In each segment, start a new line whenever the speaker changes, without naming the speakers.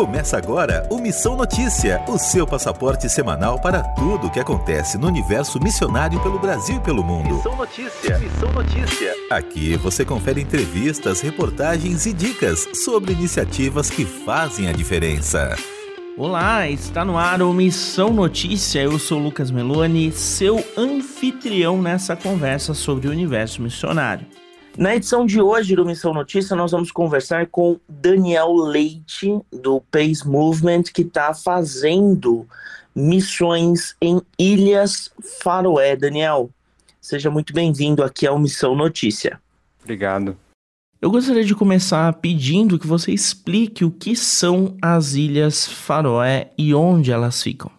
Começa agora o Missão Notícia, o seu passaporte semanal para tudo o que acontece no universo missionário pelo Brasil e pelo mundo.
Missão Notícia, Missão Notícia.
Aqui você confere entrevistas, reportagens e dicas sobre iniciativas que fazem a diferença.
Olá, está no ar o Missão Notícia. Eu sou Lucas Meloni, seu anfitrião nessa conversa sobre o universo missionário. Na edição de hoje do Missão Notícia, nós vamos conversar com Daniel Leite, do Pace Movement, que está fazendo missões em Ilhas Faroé. Daniel, seja muito bem-vindo aqui ao Missão Notícia.
Obrigado.
Eu gostaria de começar pedindo que você explique o que são as Ilhas Faroé e onde elas ficam.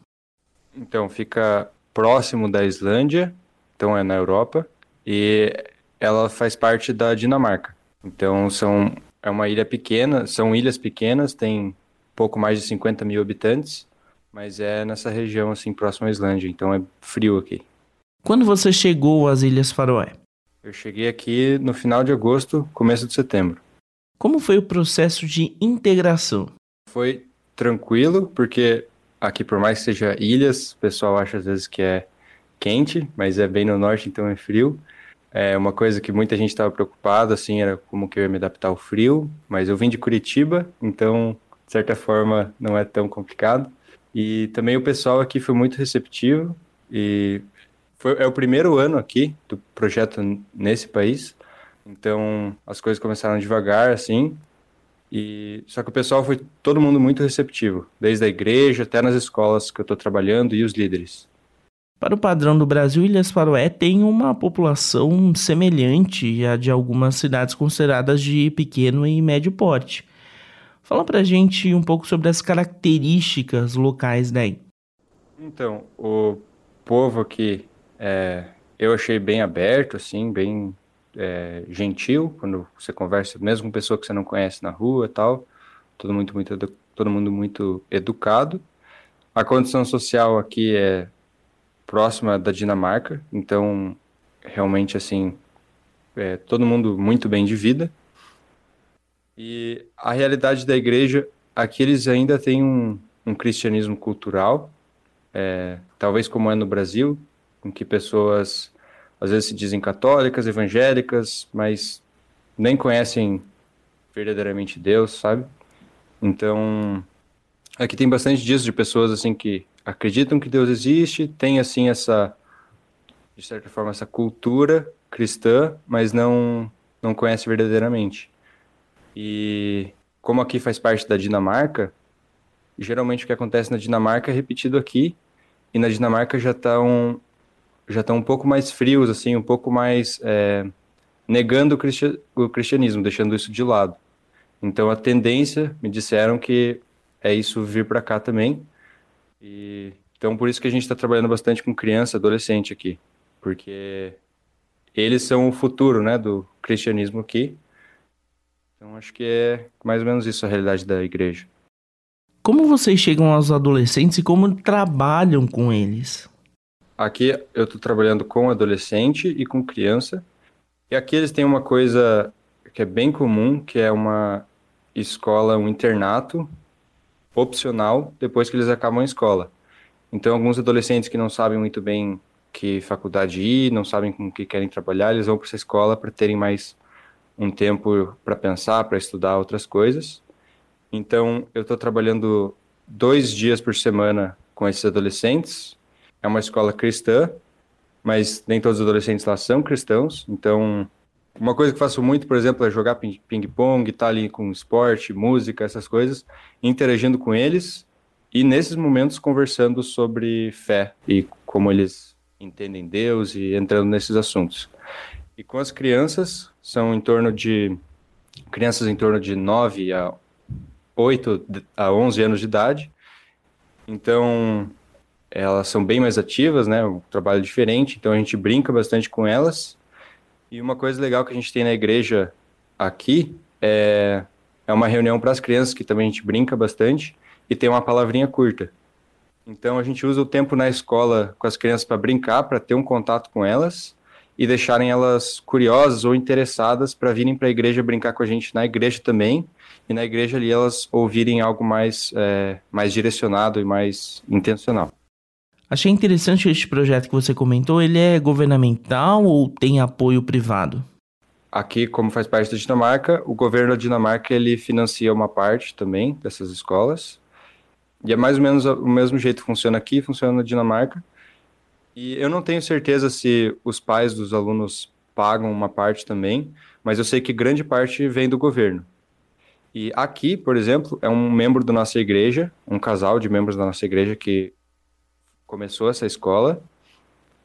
Então, fica próximo da Islândia, então é na Europa, e ela faz parte da Dinamarca. Então são é uma ilha pequena, são ilhas pequenas, tem pouco mais de 50 mil habitantes, mas é nessa região assim próximo à Islândia, então é frio aqui.
Quando você chegou às Ilhas Faroé?
Eu cheguei aqui no final de agosto, começo de setembro.
Como foi o processo de integração?
Foi tranquilo, porque aqui por mais que seja ilhas, o pessoal acha às vezes que é quente, mas é bem no norte, então é frio. É uma coisa que muita gente estava preocupada, assim, era como que eu ia me adaptar ao frio, mas eu vim de Curitiba, então, de certa forma, não é tão complicado. E também o pessoal aqui foi muito receptivo e foi, é o primeiro ano aqui do projeto nesse país, então as coisas começaram devagar, assim, e só que o pessoal foi todo mundo muito receptivo, desde a igreja até nas escolas que eu estou trabalhando e os líderes.
Para o padrão do Brasil, Ilhas Faroé tem uma população semelhante à de algumas cidades consideradas de pequeno e médio porte. Fala pra gente um pouco sobre as características locais daí.
Então, o povo aqui é, eu achei bem aberto, assim, bem é, gentil quando você conversa, mesmo com pessoa que você não conhece na rua tal. Todo, muito, muito, todo mundo muito educado. A condição social aqui é próxima da Dinamarca, então realmente assim é, todo mundo muito bem de vida. E a realidade da igreja, aqui eles ainda têm um, um cristianismo cultural, é, talvez como é no Brasil, em que pessoas às vezes se dizem católicas, evangélicas, mas nem conhecem verdadeiramente Deus, sabe? Então, aqui tem bastante dias de pessoas assim que acreditam que Deus existe, tem assim essa de certa forma essa cultura cristã, mas não não conhece verdadeiramente. E como aqui faz parte da Dinamarca, geralmente o que acontece na Dinamarca é repetido aqui, e na Dinamarca já estão já estão um pouco mais frios, assim, um pouco mais é, negando o, o cristianismo, deixando isso de lado. Então a tendência, me disseram que é isso vir para cá também, e, então, por isso que a gente está trabalhando bastante com criança, adolescente aqui, porque eles são o futuro, né, do cristianismo aqui. Então, acho que é mais ou menos isso a realidade da igreja.
Como vocês chegam aos adolescentes e como trabalham com eles?
Aqui eu estou trabalhando com adolescente e com criança. E aqui eles têm uma coisa que é bem comum, que é uma escola, um internato opcional depois que eles acabam a escola. Então, alguns adolescentes que não sabem muito bem que faculdade ir, não sabem com o que querem trabalhar, eles vão para essa escola para terem mais um tempo para pensar, para estudar outras coisas. Então, eu estou trabalhando dois dias por semana com esses adolescentes. É uma escola cristã, mas nem todos os adolescentes lá são cristãos. Então, uma coisa que faço muito, por exemplo, é jogar ping-pong, estar tá ali com esporte, música, essas coisas, interagindo com eles e nesses momentos conversando sobre fé e como eles entendem Deus e entrando nesses assuntos. E com as crianças, são em torno de crianças em torno de 9 a 8 a 11 anos de idade. Então, elas são bem mais ativas, né? Um trabalho diferente, então a gente brinca bastante com elas e uma coisa legal que a gente tem na igreja aqui é, é uma reunião para as crianças, que também a gente brinca bastante, e tem uma palavrinha curta. Então a gente usa o tempo na escola com as crianças para brincar, para ter um contato com elas, e deixarem elas curiosas ou interessadas para virem para a igreja brincar com a gente na igreja também, e na igreja ali elas ouvirem algo mais, é, mais direcionado e mais intencional.
Achei interessante este projeto que você comentou, ele é governamental ou tem apoio privado?
Aqui, como faz parte da Dinamarca, o governo da Dinamarca ele financia uma parte também dessas escolas. E é mais ou menos o mesmo jeito que funciona aqui, funciona na Dinamarca. E eu não tenho certeza se os pais dos alunos pagam uma parte também, mas eu sei que grande parte vem do governo. E aqui, por exemplo, é um membro da nossa igreja, um casal de membros da nossa igreja que começou essa escola.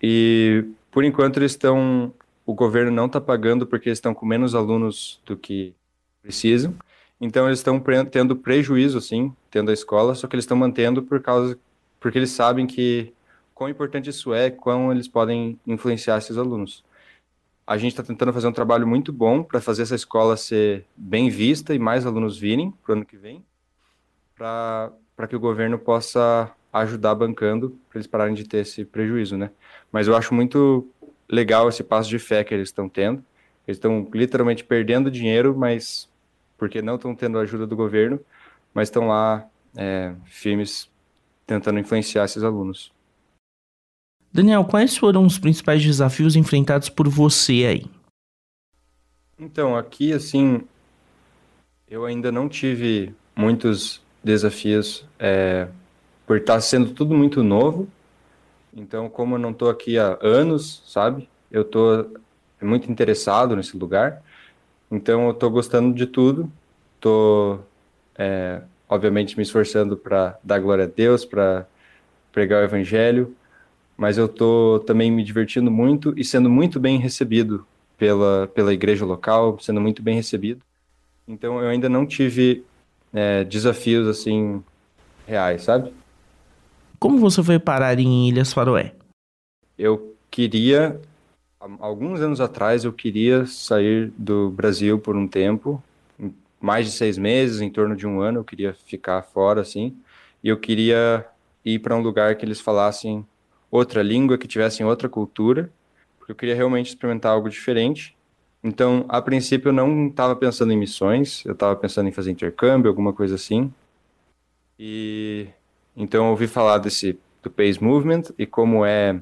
E por enquanto eles estão o governo não está pagando porque eles estão com menos alunos do que precisam. Então eles estão tendo prejuízo, sim, tendo a escola, só que eles estão mantendo por causa porque eles sabem que quão importante isso é, quão eles podem influenciar esses alunos. A gente está tentando fazer um trabalho muito bom para fazer essa escola ser bem vista e mais alunos virem para o ano que vem, para que o governo possa ajudar bancando para eles pararem de ter esse prejuízo, né? Mas eu acho muito legal esse passo de fé que eles estão tendo. Eles estão literalmente perdendo dinheiro, mas porque não estão tendo a ajuda do governo, mas estão lá é, firmes tentando influenciar esses alunos.
Daniel, quais foram os principais desafios enfrentados por você aí?
Então, aqui, assim, eu ainda não tive muitos desafios é, por estar sendo tudo muito novo então, como eu não estou aqui há anos, sabe? Eu estou muito interessado nesse lugar. Então, eu estou gostando de tudo. Estou, é, obviamente, me esforçando para dar glória a Deus, para pregar o Evangelho. Mas eu estou também me divertindo muito e sendo muito bem recebido pela, pela igreja local, sendo muito bem recebido. Então, eu ainda não tive é, desafios assim reais, sabe?
Como você foi parar em Ilhas Faroé?
Eu queria, alguns anos atrás, eu queria sair do Brasil por um tempo, mais de seis meses, em torno de um ano, eu queria ficar fora, assim, e eu queria ir para um lugar que eles falassem outra língua, que tivessem outra cultura, porque eu queria realmente experimentar algo diferente. Então, a princípio, eu não estava pensando em missões, eu estava pensando em fazer intercâmbio, alguma coisa assim. E então eu ouvi falar desse do Pace Movement e como é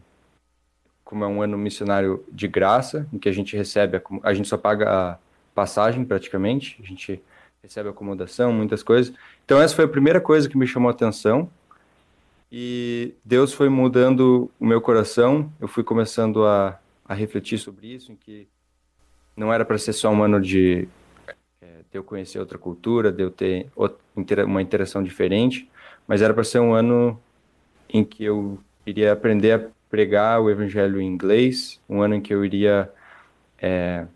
como é um ano missionário de graça, em que a gente recebe a, a gente só paga a passagem praticamente, a gente recebe acomodação, muitas coisas. Então essa foi a primeira coisa que me chamou a atenção. E Deus foi mudando o meu coração, eu fui começando a, a refletir sobre isso, em que não era para ser só um ano de, é, de eu conhecer outra cultura, de eu ter outra, uma interação diferente, mas era para ser um ano em que eu iria aprender a pregar o evangelho em inglês, um ano em que eu iria é,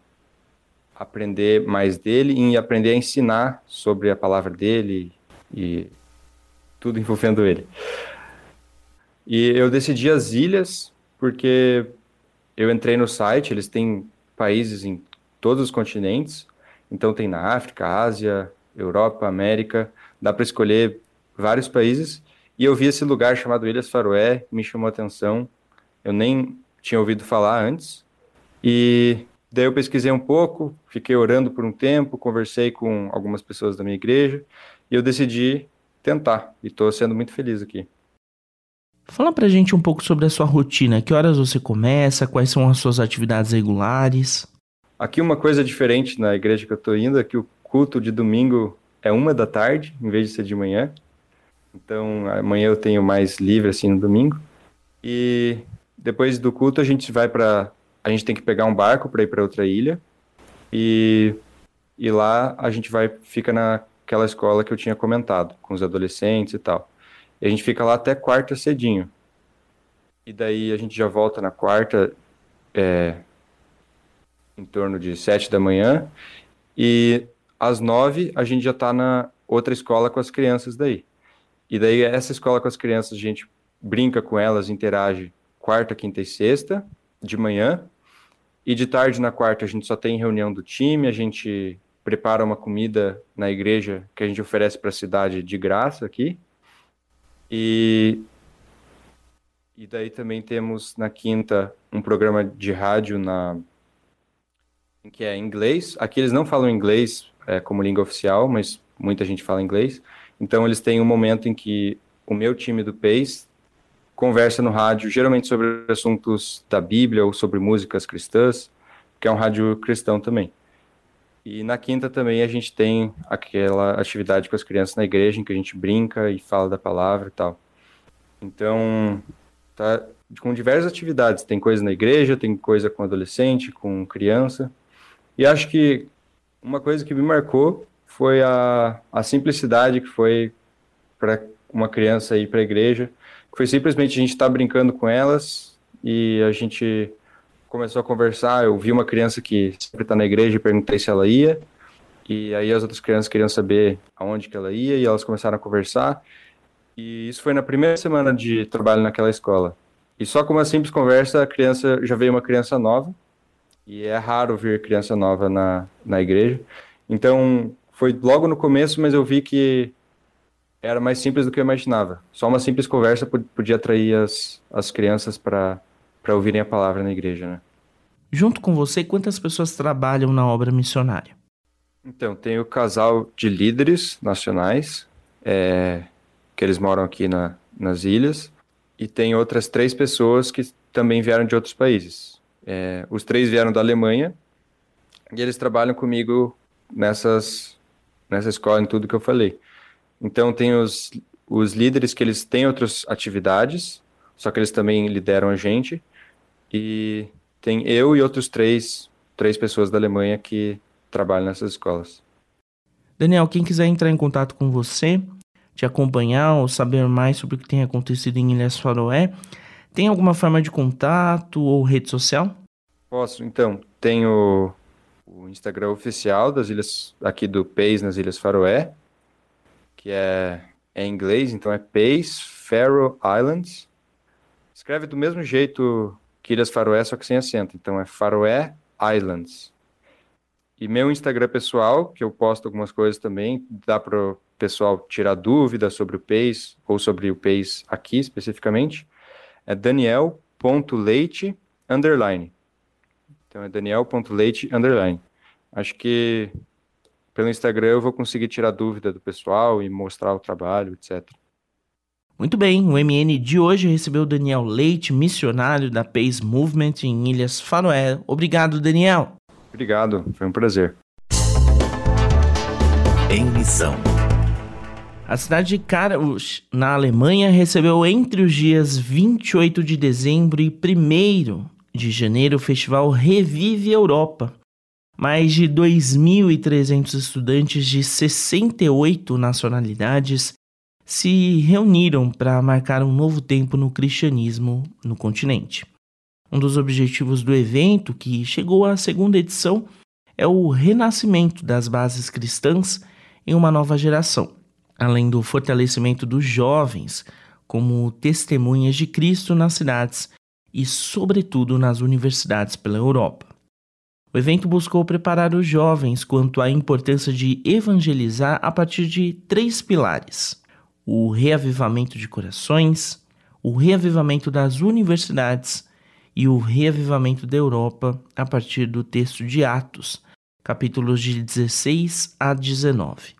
aprender mais dele e aprender a ensinar sobre a palavra dele e tudo envolvendo ele. E eu decidi as ilhas porque eu entrei no site, eles têm países em todos os continentes, então tem na África, Ásia, Europa, América, dá para escolher vários países, e eu vi esse lugar chamado Ilhas Faroé, me chamou a atenção. Eu nem tinha ouvido falar antes. E daí eu pesquisei um pouco, fiquei orando por um tempo, conversei com algumas pessoas da minha igreja, e eu decidi tentar, e estou sendo muito feliz aqui.
Fala pra gente um pouco sobre a sua rotina. Que horas você começa? Quais são as suas atividades regulares?
Aqui uma coisa diferente na igreja que eu estou indo é que o culto de domingo é uma da tarde, em vez de ser de manhã. Então, amanhã eu tenho mais livre, assim, no domingo. E depois do culto, a gente vai para. A gente tem que pegar um barco para ir para outra ilha. E, e lá a gente vai, fica naquela escola que eu tinha comentado, com os adolescentes e tal. E a gente fica lá até quarta cedinho. E daí a gente já volta na quarta, é, em torno de sete da manhã. E às nove a gente já está na outra escola com as crianças daí. E daí essa escola com as crianças, a gente brinca com elas, interage quarta, quinta e sexta, de manhã. E de tarde, na quarta, a gente só tem reunião do time, a gente prepara uma comida na igreja que a gente oferece para a cidade de graça aqui. E, E daí também temos na quinta um programa de rádio na que é inglês. Aqui eles não falam inglês é, como língua oficial, mas muita gente fala inglês. Então eles têm um momento em que o meu time do PACE conversa no rádio, geralmente sobre assuntos da Bíblia ou sobre músicas cristãs, que é um rádio cristão também. E na quinta também a gente tem aquela atividade com as crianças na igreja, em que a gente brinca e fala da palavra e tal. Então, tá com diversas atividades. Tem coisa na igreja, tem coisa com adolescente, com criança. E acho que uma coisa que me marcou foi a, a simplicidade que foi para uma criança ir para a igreja foi simplesmente a gente estar tá brincando com elas e a gente começou a conversar. Eu vi uma criança que sempre está na igreja e perguntei se ela ia. E aí as outras crianças queriam saber aonde que ela ia e elas começaram a conversar. E isso foi na primeira semana de trabalho naquela escola. E só com uma simples conversa, a criança já veio uma criança nova. E é raro ver criança nova na, na igreja. Então, foi logo no começo, mas eu vi que era mais simples do que eu imaginava. Só uma simples conversa podia atrair as, as crianças para ouvirem a palavra na igreja, né?
Junto com você, quantas pessoas trabalham na obra missionária?
Então, tem o casal de líderes nacionais, é, que eles moram aqui na, nas ilhas, e tem outras três pessoas que também vieram de outros países. É, os três vieram da Alemanha, e eles trabalham comigo nessas, nessa escola, em tudo que eu falei. Então tem os, os líderes que eles têm outras atividades, só que eles também lideram a gente. E tem eu e outros três, três pessoas da Alemanha que trabalham nessas escolas.
Daniel, quem quiser entrar em contato com você, te acompanhar ou saber mais sobre o que tem acontecido em Ilhas Faroé, tem alguma forma de contato ou rede social?
Posso, então. Tenho o Instagram oficial das ilhas aqui do PEIS nas Ilhas Faroé, que é, é em inglês, então é Pace Faroe Islands. Escreve do mesmo jeito que Ilhas Faroé, só que sem acento. Então é Faroé Islands. E meu Instagram pessoal, que eu posto algumas coisas também, dá para o pessoal tirar dúvidas sobre o Pace, ou sobre o Pace aqui especificamente, é daniel.leite underline. Então é daniel.leite underline. Acho que pelo Instagram eu vou conseguir tirar dúvida do pessoal e mostrar o trabalho, etc.
Muito bem, o MN de hoje recebeu Daniel Leite, missionário da Pace Movement em Ilhas Faroé. Obrigado, Daniel.
Obrigado, foi um prazer.
Em missão.
A cidade de Karaus, na Alemanha, recebeu entre os dias 28 de dezembro e 1 de janeiro o festival Revive Europa, mais de 2.300 estudantes de 68 nacionalidades se reuniram para marcar um novo tempo no cristianismo no continente. Um dos objetivos do evento, que chegou à segunda edição, é o renascimento das bases cristãs em uma nova geração, além do fortalecimento dos jovens como testemunhas de Cristo nas cidades e, sobretudo, nas universidades pela Europa. O evento buscou preparar os jovens quanto à importância de evangelizar a partir de três pilares: o reavivamento de corações, o reavivamento das universidades e o reavivamento da Europa a partir do texto de Atos, capítulos de 16 a 19.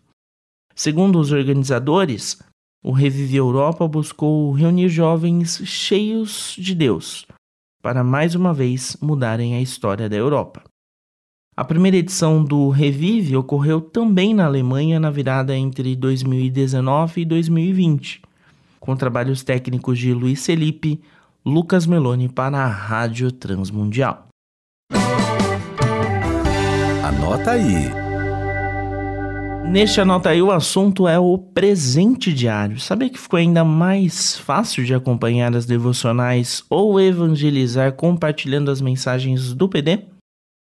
Segundo os organizadores, o Revive Europa buscou reunir jovens cheios de Deus para mais uma vez mudarem a história da Europa. A primeira edição do Revive ocorreu também na Alemanha na virada entre 2019 e 2020, com trabalhos técnicos de Luiz Felipe, Lucas Meloni para a Rádio Transmundial.
Anota aí.
Neste Anota aí, o assunto é o presente diário. Sabia que ficou ainda mais fácil de acompanhar as devocionais ou evangelizar compartilhando as mensagens do PD?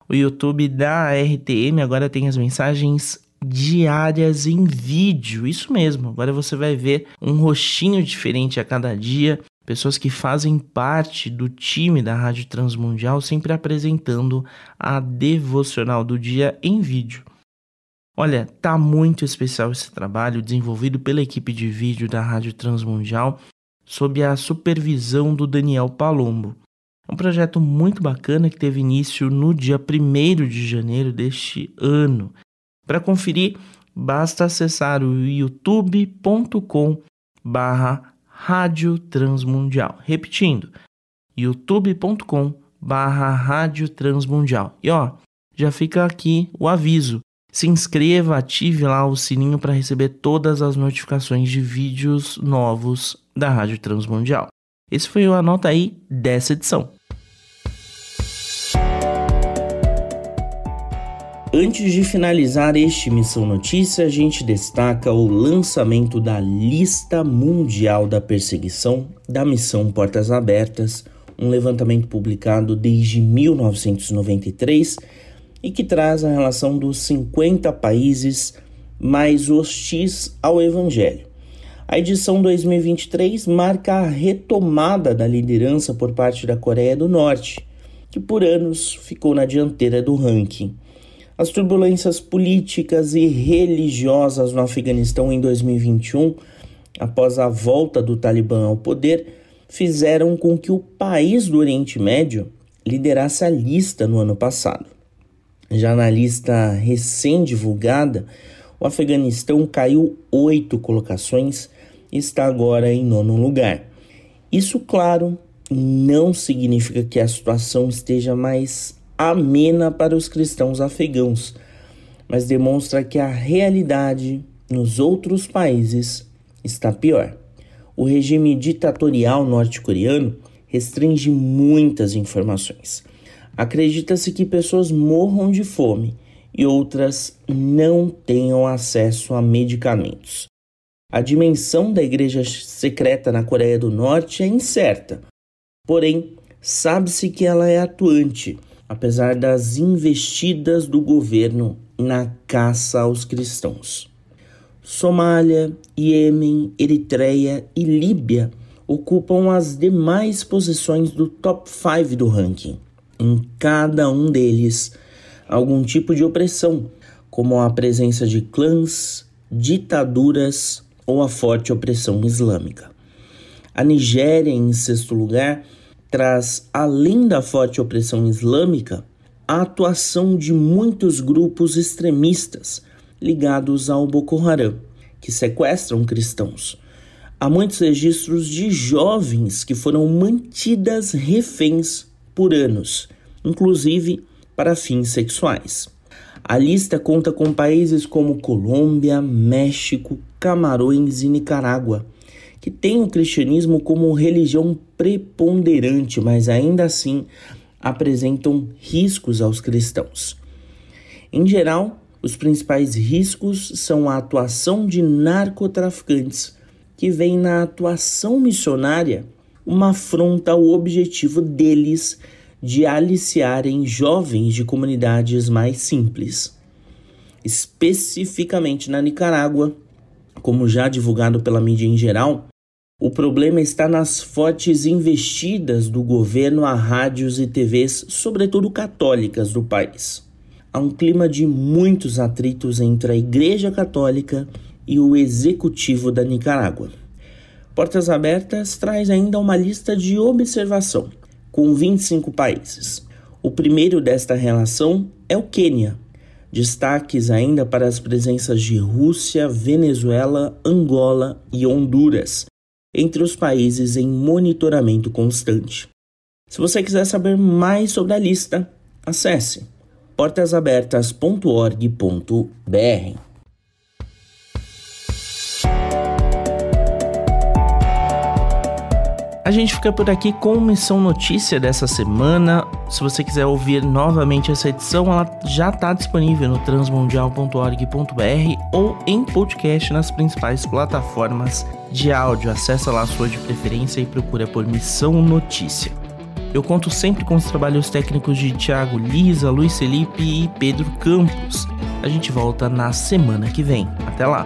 O YouTube da RTM agora tem as mensagens diárias em vídeo. Isso mesmo. Agora você vai ver um rostinho diferente a cada dia. Pessoas que fazem parte do time da Rádio Transmundial sempre apresentando a devocional do dia em vídeo. Olha, tá muito especial esse trabalho desenvolvido pela equipe de vídeo da Rádio Transmundial sob a supervisão do Daniel Palombo. É um projeto muito bacana que teve início no dia 1 de janeiro deste ano. Para conferir, basta acessar o youtube.com barra Rádio Transmundial. Repetindo, youtube.com barra Rádio Transmundial. E ó, já fica aqui o aviso. Se inscreva, ative lá o sininho para receber todas as notificações de vídeos novos da Rádio Transmundial. Esse foi o Anota aí dessa edição. Antes de finalizar este Missão Notícia, a gente destaca o lançamento da Lista Mundial da Perseguição da Missão Portas Abertas, um levantamento publicado desde 1993 e que traz a relação dos 50 países mais hostis ao Evangelho. A edição 2023 marca a retomada da liderança por parte da Coreia do Norte, que por anos ficou na dianteira do ranking. As turbulências políticas e religiosas no Afeganistão em 2021, após a volta do Talibã ao poder, fizeram com que o país do Oriente Médio liderasse a lista no ano passado. Já na lista recém-divulgada, o Afeganistão caiu oito colocações e está agora em nono lugar. Isso, claro, não significa que a situação esteja mais amena para os cristãos afegãos, mas demonstra que a realidade nos outros países está pior. O regime ditatorial norte-coreano restringe muitas informações Acredita-se que pessoas morram de fome e outras não tenham acesso a medicamentos. A dimensão da igreja secreta na Coreia do Norte é incerta, porém, sabe-se que ela é atuante, apesar das investidas do governo na caça aos cristãos. Somália, Iêmen, Eritreia e Líbia ocupam as demais posições do top 5 do ranking em cada um deles algum tipo de opressão, como a presença de clãs, ditaduras ou a forte opressão islâmica. A Nigéria, em sexto lugar, traz, além da forte opressão islâmica, a atuação de muitos grupos extremistas ligados ao Boko Haram, que sequestram cristãos. Há muitos registros de jovens que foram mantidas reféns por anos, inclusive para fins sexuais. A lista conta com países como Colômbia, México, Camarões e Nicarágua, que têm o cristianismo como religião preponderante, mas ainda assim apresentam riscos aos cristãos. Em geral, os principais riscos são a atuação de narcotraficantes, que veem na atuação missionária uma afronta ao objetivo deles de aliciarem jovens de comunidades mais simples. Especificamente na Nicarágua, como já divulgado pela mídia em geral, o problema está nas fortes investidas do governo a rádios e TVs, sobretudo católicas, do país. Há um clima de muitos atritos entre a Igreja Católica e o executivo da Nicarágua. Portas Abertas traz ainda uma lista de observação com 25 países. O primeiro desta relação é o Quênia. Destaques ainda para as presenças de Rússia, Venezuela, Angola e Honduras, entre os países em monitoramento constante. Se você quiser saber mais sobre a lista, acesse portasabertas.org.br. A gente fica por aqui com Missão Notícia dessa semana. Se você quiser ouvir novamente essa edição, ela já está disponível no transmundial.org.br ou em podcast nas principais plataformas de áudio. Acesse lá a sua de preferência e procura por Missão Notícia. Eu conto sempre com os trabalhos técnicos de Thiago Lisa, Luiz Felipe e Pedro Campos. A gente volta na semana que vem. Até lá!